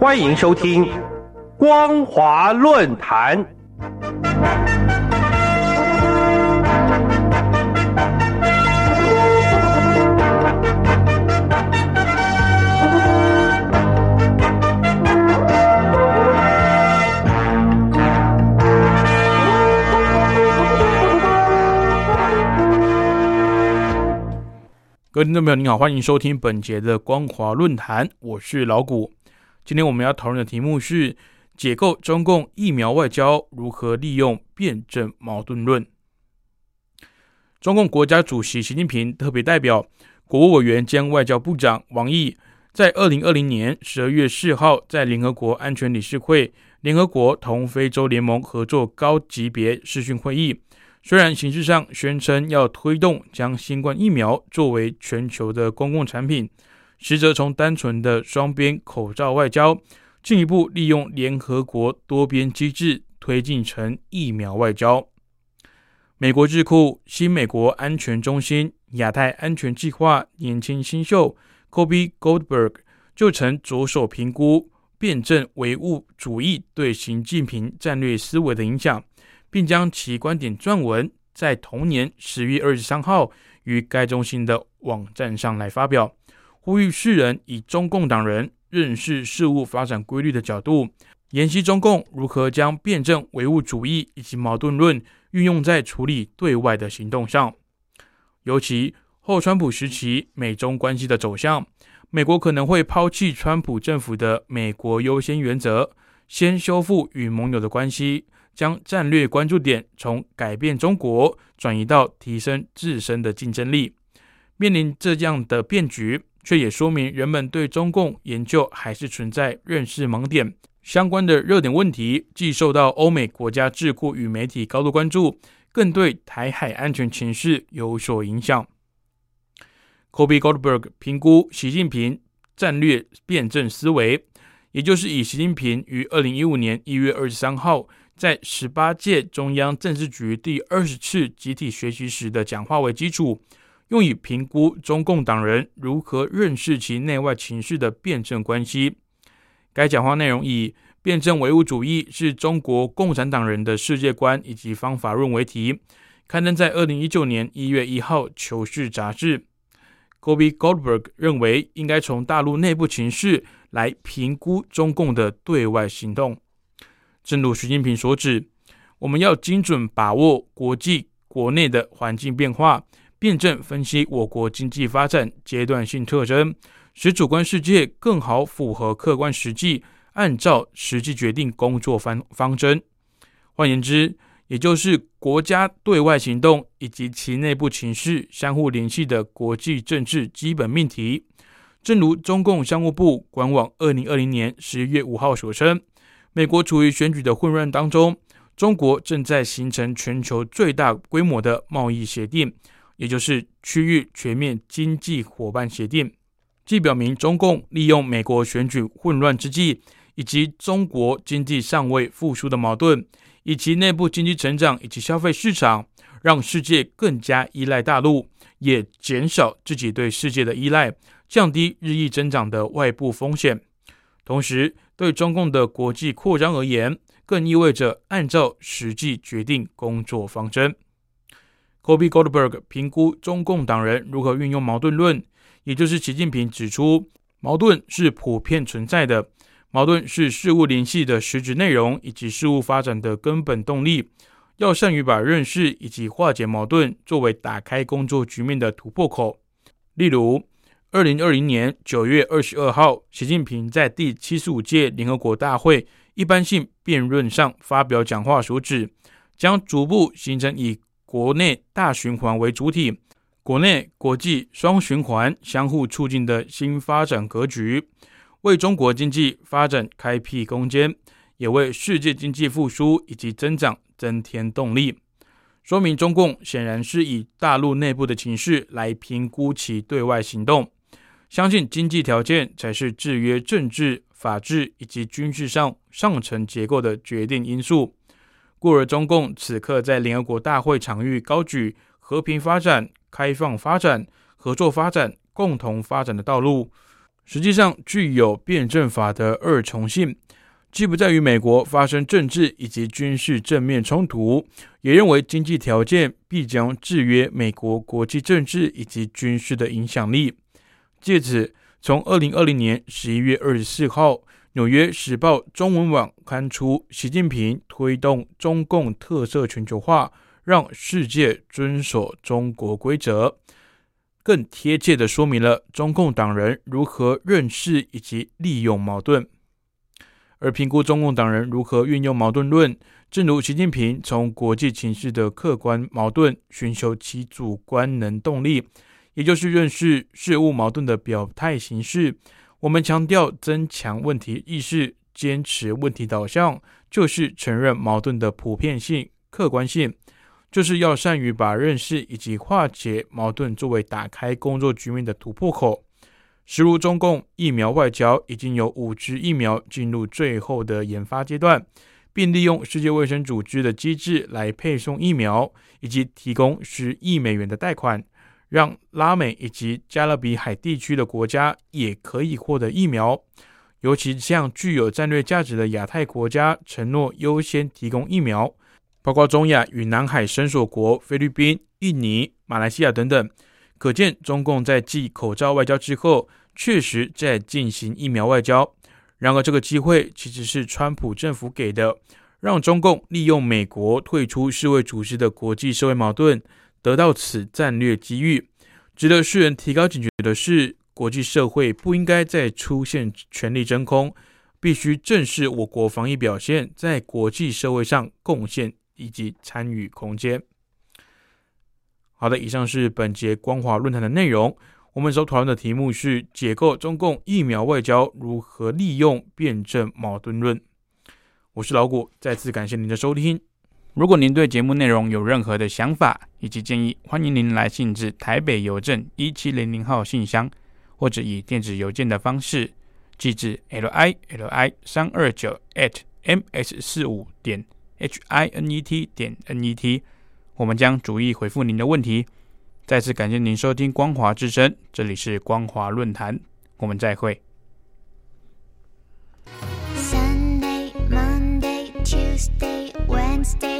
欢迎收听《光华论坛》。各位听众朋友，您好，欢迎收听本节的光华论坛，我是老谷。今天我们要讨论的题目是解构中共疫苗外交如何利用辩证矛盾论。中共国家主席习近平特别代表、国务委员兼外交部长王毅在二零二零年十二月四号在联合国安全理事会、联合国同非洲联盟合作高级别视讯会议。虽然形式上宣称要推动将新冠疫苗作为全球的公共产品，实则从单纯的双边口罩外交，进一步利用联合国多边机制推进成疫苗外交。美国智库新美国安全中心亚太安全计划年轻新秀 Kobe Goldberg 就曾着手评估辩证唯物主义对习近平战略思维的影响。并将其观点撰文在同年十月二十三号于该中心的网站上来发表，呼吁世人以中共党人认识事物发展规律的角度，研析中共如何将辩证唯物主义以及矛盾论运用在处理对外的行动上。尤其后川普时期美中关系的走向，美国可能会抛弃川普政府的“美国优先”原则，先修复与盟友的关系。将战略关注点从改变中国转移到提升自身的竞争力。面临这样的变局，却也说明人们对中共研究还是存在认识盲点。相关的热点问题既受到欧美国家智库与媒体高度关注，更对台海安全情势有所影响。Kobe Goldberg 评估习近平战略辩证思维，也就是以习近平于二零一五年一月二十三号。在十八届中央政治局第二十次集体学习时的讲话为基础，用以评估中共党人如何认识其内外情势的辩证关系。该讲话内容以“辩证唯物主义是中国共产党人的世界观以及方法论”为题，刊登在二零一九年一月一号《求是》杂志。Kobe Goldberg 认为，应该从大陆内部情势来评估中共的对外行动。正如习近平所指，我们要精准把握国际、国内的环境变化，辩证分析我国经济发展阶段性特征，使主观世界更好符合客观实际，按照实际决定工作方方针。换言之，也就是国家对外行动以及其内部情势相互联系的国际政治基本命题。正如中共商务部官网二零二零年十一月五号所称。美国处于选举的混乱当中，中国正在形成全球最大规模的贸易协定，也就是区域全面经济伙伴协定，既表明中共利用美国选举混乱之际，以及中国经济尚未复苏的矛盾，以及内部经济成长以及消费市场，让世界更加依赖大陆，也减少自己对世界的依赖，降低日益增长的外部风险，同时。对中共的国际扩张而言，更意味着按照实际决定工作方针。Kobe Goldberg 评估中共党人如何运用矛盾论，也就是习近平指出，矛盾是普遍存在的，矛盾是事物联系的实质内容以及事物发展的根本动力。要善于把认识以及化解矛盾作为打开工作局面的突破口，例如。二零二零年九月二十二号，习近平在第七十五届联合国大会一般性辩论上发表讲话所指，将逐步形成以国内大循环为主体、国内国际双循环相互促进的新发展格局，为中国经济发展开辟空间，也为世界经济复苏以及增长增添动力。说明中共显然是以大陆内部的情势来评估其对外行动。相信经济条件才是制约政治、法治以及军事上上层结构的决定因素。故而，中共此刻在联合国大会场域高举和平发展、开放发展、合作发展、共同发展的道路，实际上具有辩证法的二重性，既不在于美国发生政治以及军事正面冲突，也认为经济条件必将制约美国国际政治以及军事的影响力。借此，从二零二零年十一月二十四号，《纽约时报》中文网刊出习近平推动中共特色全球化，让世界遵守中国规则，更贴切地说明了中共党人如何认识以及利用矛盾。而评估中共党人如何运用矛盾论，正如习近平从国际情势的客观矛盾寻求其主观能动力。也就是认识事物矛盾的表态形式。我们强调增强问题意识，坚持问题导向，就是承认矛盾的普遍性、客观性，就是要善于把认识以及化解矛盾作为打开工作局面的突破口。实如中共疫苗外交已经有五支疫苗进入最后的研发阶段，并利用世界卫生组织的机制来配送疫苗，以及提供十亿美元的贷款。让拉美以及加勒比海地区的国家也可以获得疫苗，尤其向具有战略价值的亚太国家承诺优先提供疫苗，包括中亚与南海伸索国菲律宾、印尼、马来西亚等等。可见，中共在继口罩外交之后，确实在进行疫苗外交。然而，这个机会其实是川普政府给的，让中共利用美国退出世卫组织的国际社会矛盾。得到此战略机遇，值得世人提高警觉的是，国际社会不应该再出现权力真空，必须正视我国防疫表现在国际社会上贡献以及参与空间。好的，以上是本节光华论坛的内容。我们所讨论的题目是解构中共疫苗外交如何利用辩证矛盾论。我是老谷，再次感谢您的收听。如果您对节目内容有任何的想法以及建议，欢迎您来信至台北邮政一七零零号信箱，或者以电子邮件的方式寄至 l i l i 三二九 at m s 四五点 h i n e t 点 n e t，我们将逐一回复您的问题。再次感谢您收听光华之声，这里是光华论坛，我们再会。Sunday, Monday, Tuesday. Wednesday,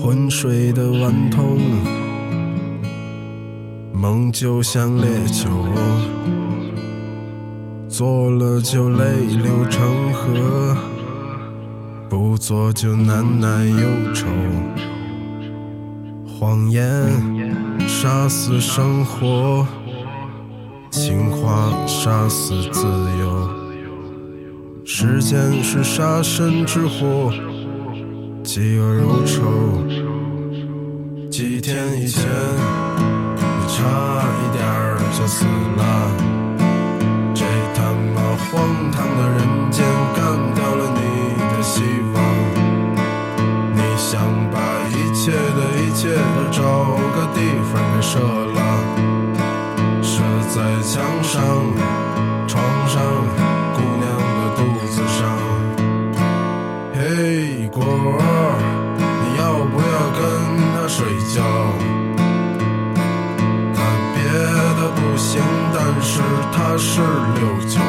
昏睡的顽童。梦就像烈酒，做了就泪流成河，不做就难耐忧愁。谎言杀死生活，情话杀死自由。时间是杀身之祸，饥饿如仇。几天以前你。差一点就死了，这他妈荒唐的人间干掉了你的希望。你想把一切的一切都找个地方给设了，是六九